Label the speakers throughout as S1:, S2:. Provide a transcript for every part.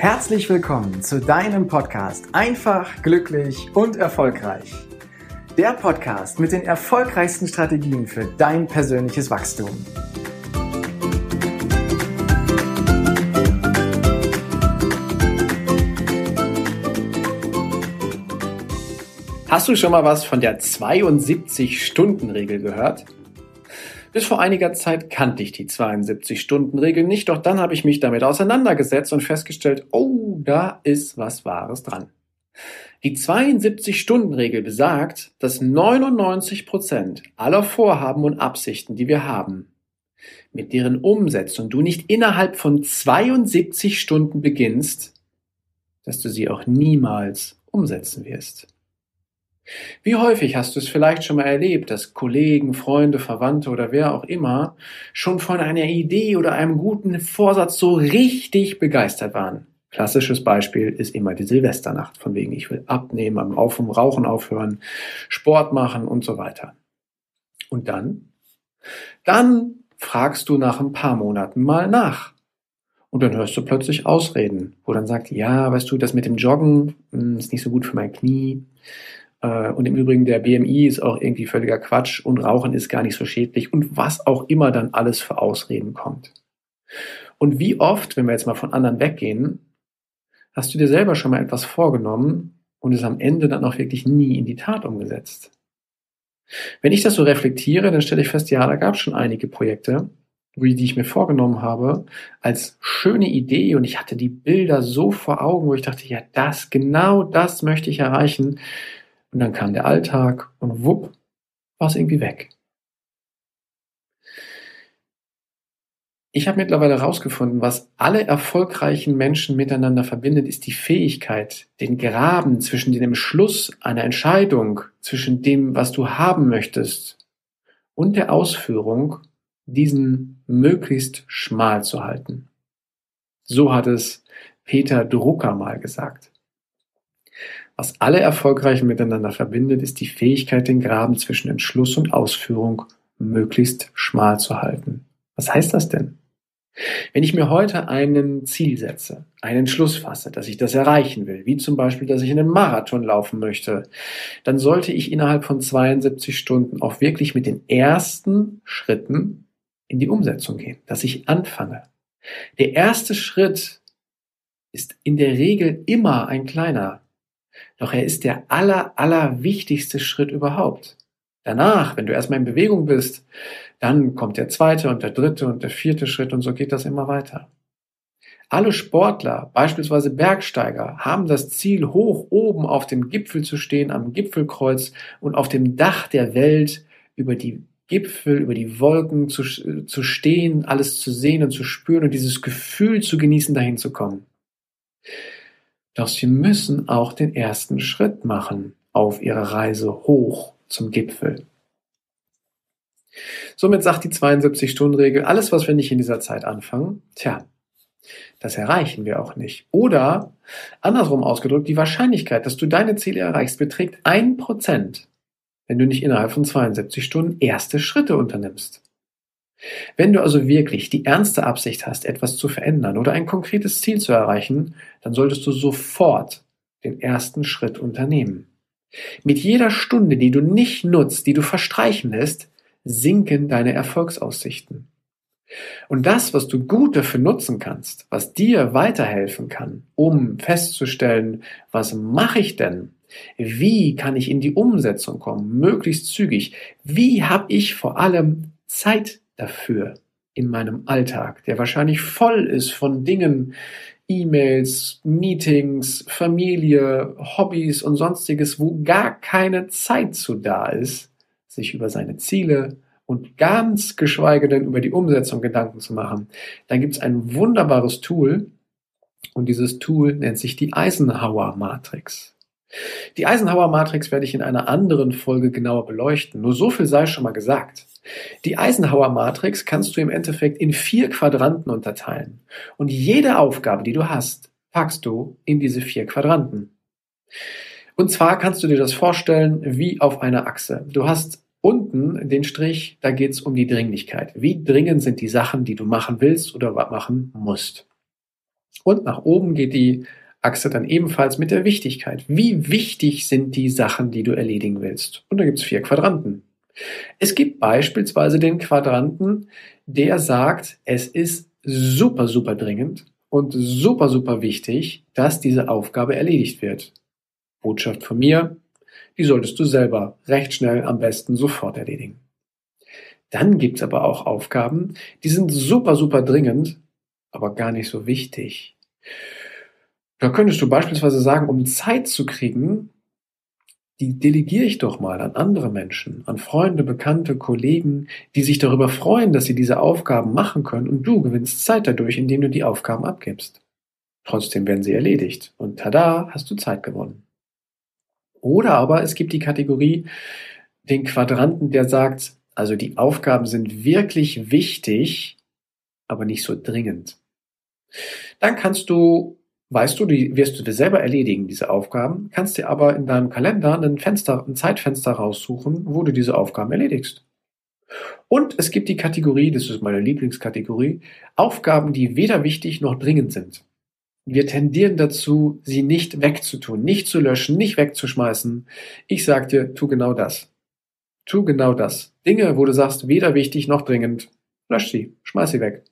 S1: Herzlich willkommen zu deinem Podcast Einfach, glücklich und erfolgreich. Der Podcast mit den erfolgreichsten Strategien für dein persönliches Wachstum. Hast du schon mal was von der 72-Stunden-Regel gehört? Bis vor einiger Zeit kannte ich die 72-Stunden-Regel nicht, doch dann habe ich mich damit auseinandergesetzt und festgestellt, oh, da ist was Wahres dran. Die 72-Stunden-Regel besagt, dass 99 Prozent aller Vorhaben und Absichten, die wir haben, mit deren Umsetzung du nicht innerhalb von 72 Stunden beginnst, dass du sie auch niemals umsetzen wirst. Wie häufig hast du es vielleicht schon mal erlebt, dass Kollegen, Freunde, Verwandte oder wer auch immer schon von einer Idee oder einem guten Vorsatz so richtig begeistert waren? Klassisches Beispiel ist immer die Silvesternacht, von wegen ich will abnehmen, am Auf und Rauchen aufhören, Sport machen und so weiter. Und dann? Dann fragst du nach ein paar Monaten mal nach. Und dann hörst du plötzlich Ausreden, wo dann sagt, ja, weißt du, das mit dem Joggen hm, ist nicht so gut für mein Knie. Äh, und im Übrigen, der BMI ist auch irgendwie völliger Quatsch und Rauchen ist gar nicht so schädlich und was auch immer dann alles für Ausreden kommt. Und wie oft, wenn wir jetzt mal von anderen weggehen, hast du dir selber schon mal etwas vorgenommen und es am Ende dann auch wirklich nie in die Tat umgesetzt? Wenn ich das so reflektiere, dann stelle ich fest, ja, da gab es schon einige Projekte, die ich mir vorgenommen habe, als schöne Idee und ich hatte die Bilder so vor Augen, wo ich dachte, ja, das, genau das möchte ich erreichen. Und dann kam der Alltag und wupp, war es irgendwie weg. Ich habe mittlerweile herausgefunden, was alle erfolgreichen Menschen miteinander verbindet, ist die Fähigkeit, den Graben zwischen dem Schluss einer Entscheidung, zwischen dem, was du haben möchtest und der Ausführung, diesen möglichst schmal zu halten. So hat es Peter Drucker mal gesagt. Was alle Erfolgreichen miteinander verbindet, ist die Fähigkeit, den Graben zwischen Entschluss und Ausführung möglichst schmal zu halten. Was heißt das denn? Wenn ich mir heute einen Ziel setze, einen Entschluss fasse, dass ich das erreichen will, wie zum Beispiel, dass ich einen Marathon laufen möchte, dann sollte ich innerhalb von 72 Stunden auch wirklich mit den ersten Schritten in die Umsetzung gehen, dass ich anfange. Der erste Schritt ist in der Regel immer ein kleiner. Doch er ist der aller, aller wichtigste Schritt überhaupt. Danach, wenn du erstmal in Bewegung bist, dann kommt der zweite und der dritte und der vierte Schritt und so geht das immer weiter. Alle Sportler, beispielsweise Bergsteiger, haben das Ziel, hoch oben auf dem Gipfel zu stehen, am Gipfelkreuz und auf dem Dach der Welt über die Gipfel, über die Wolken zu, zu stehen, alles zu sehen und zu spüren und dieses Gefühl zu genießen, dahin zu kommen. Doch sie müssen auch den ersten Schritt machen auf ihrer Reise hoch zum Gipfel. Somit sagt die 72-Stunden-Regel, alles, was wir nicht in dieser Zeit anfangen, tja, das erreichen wir auch nicht. Oder, andersrum ausgedrückt, die Wahrscheinlichkeit, dass du deine Ziele erreichst, beträgt ein Prozent, wenn du nicht innerhalb von 72 Stunden erste Schritte unternimmst. Wenn du also wirklich die ernste Absicht hast, etwas zu verändern oder ein konkretes Ziel zu erreichen, dann solltest du sofort den ersten Schritt unternehmen. Mit jeder Stunde, die du nicht nutzt, die du verstreichen lässt, sinken deine Erfolgsaussichten. Und das, was du gut dafür nutzen kannst, was dir weiterhelfen kann, um festzustellen, was mache ich denn? Wie kann ich in die Umsetzung kommen, möglichst zügig? Wie habe ich vor allem Zeit dafür in meinem Alltag, der wahrscheinlich voll ist von Dingen, E-Mails, Meetings, Familie, Hobbys und sonstiges, wo gar keine Zeit zu da ist, sich über seine Ziele und ganz geschweige denn über die Umsetzung Gedanken zu machen, dann gibt es ein wunderbares Tool und dieses Tool nennt sich die Eisenhower Matrix. Die Eisenhower Matrix werde ich in einer anderen Folge genauer beleuchten. Nur so viel sei schon mal gesagt. Die Eisenhower Matrix kannst du im Endeffekt in vier Quadranten unterteilen. Und jede Aufgabe, die du hast, packst du in diese vier Quadranten. Und zwar kannst du dir das vorstellen wie auf einer Achse. Du hast unten den Strich, da geht es um die Dringlichkeit. Wie dringend sind die Sachen, die du machen willst oder machen musst. Und nach oben geht die Achse dann ebenfalls mit der Wichtigkeit. Wie wichtig sind die Sachen, die du erledigen willst? Und da gibt es vier Quadranten. Es gibt beispielsweise den Quadranten, der sagt, es ist super, super dringend und super, super wichtig, dass diese Aufgabe erledigt wird. Botschaft von mir, die solltest du selber recht schnell am besten sofort erledigen. Dann gibt's aber auch Aufgaben, die sind super, super dringend, aber gar nicht so wichtig. Da könntest du beispielsweise sagen, um Zeit zu kriegen, die delegiere ich doch mal an andere Menschen, an Freunde, Bekannte, Kollegen, die sich darüber freuen, dass sie diese Aufgaben machen können und du gewinnst Zeit dadurch, indem du die Aufgaben abgibst. Trotzdem werden sie erledigt und tada, hast du Zeit gewonnen. Oder aber es gibt die Kategorie, den Quadranten, der sagt, also die Aufgaben sind wirklich wichtig, aber nicht so dringend. Dann kannst du weißt du, die wirst du dir selber erledigen, diese Aufgaben, kannst dir aber in deinem Kalender ein Fenster, ein Zeitfenster raussuchen, wo du diese Aufgaben erledigst. Und es gibt die Kategorie, das ist meine Lieblingskategorie, Aufgaben, die weder wichtig noch dringend sind. Wir tendieren dazu, sie nicht wegzutun, nicht zu löschen, nicht wegzuschmeißen. Ich sag dir, tu genau das. Tu genau das. Dinge, wo du sagst, weder wichtig noch dringend, lösch sie, schmeiß sie weg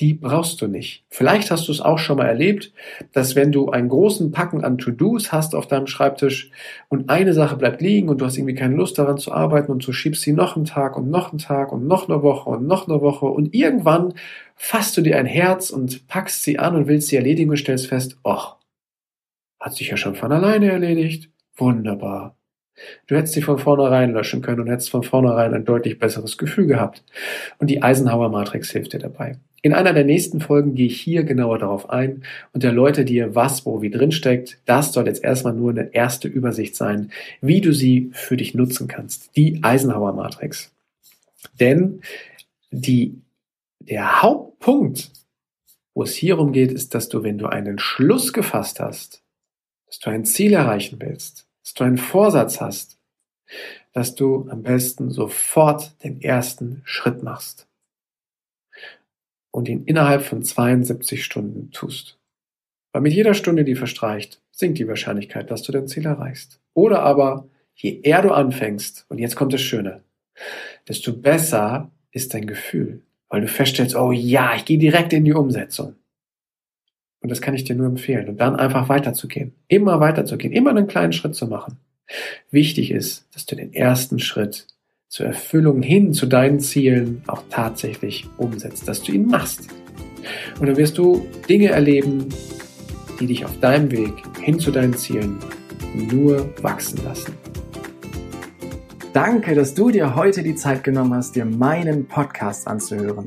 S1: die brauchst du nicht. Vielleicht hast du es auch schon mal erlebt, dass wenn du einen großen Packen an To-Dos hast auf deinem Schreibtisch und eine Sache bleibt liegen und du hast irgendwie keine Lust daran zu arbeiten und du schiebst sie noch einen Tag und noch einen Tag und noch eine Woche und noch eine Woche und irgendwann fasst du dir ein Herz und packst sie an und willst sie erledigen und stellst fest, ach, hat sich ja schon von alleine erledigt. Wunderbar. Du hättest sie von vornherein löschen können und hättest von vornherein ein deutlich besseres Gefühl gehabt. Und die Eisenhower Matrix hilft dir dabei. In einer der nächsten Folgen gehe ich hier genauer darauf ein und erläutere dir, was wo wie drin steckt. Das soll jetzt erstmal nur eine erste Übersicht sein, wie du sie für dich nutzen kannst. Die Eisenhower Matrix. Denn die, der Hauptpunkt, wo es hierum geht, ist, dass du, wenn du einen Schluss gefasst hast, dass du ein Ziel erreichen willst, dass du einen Vorsatz hast, dass du am besten sofort den ersten Schritt machst und ihn innerhalb von 72 Stunden tust. Weil mit jeder Stunde, die verstreicht, sinkt die Wahrscheinlichkeit, dass du dein Ziel erreichst. Oder aber, je eher du anfängst, und jetzt kommt das Schöne, desto besser ist dein Gefühl, weil du feststellst, oh ja, ich gehe direkt in die Umsetzung. Und das kann ich dir nur empfehlen. Und dann einfach weiterzugehen. Immer weiterzugehen. Immer einen kleinen Schritt zu machen. Wichtig ist, dass du den ersten Schritt zur Erfüllung hin zu deinen Zielen auch tatsächlich umsetzt, dass du ihn machst. Und dann wirst du Dinge erleben, die dich auf deinem Weg hin zu deinen Zielen nur wachsen lassen. Danke, dass du dir heute die Zeit genommen hast, dir meinen Podcast anzuhören.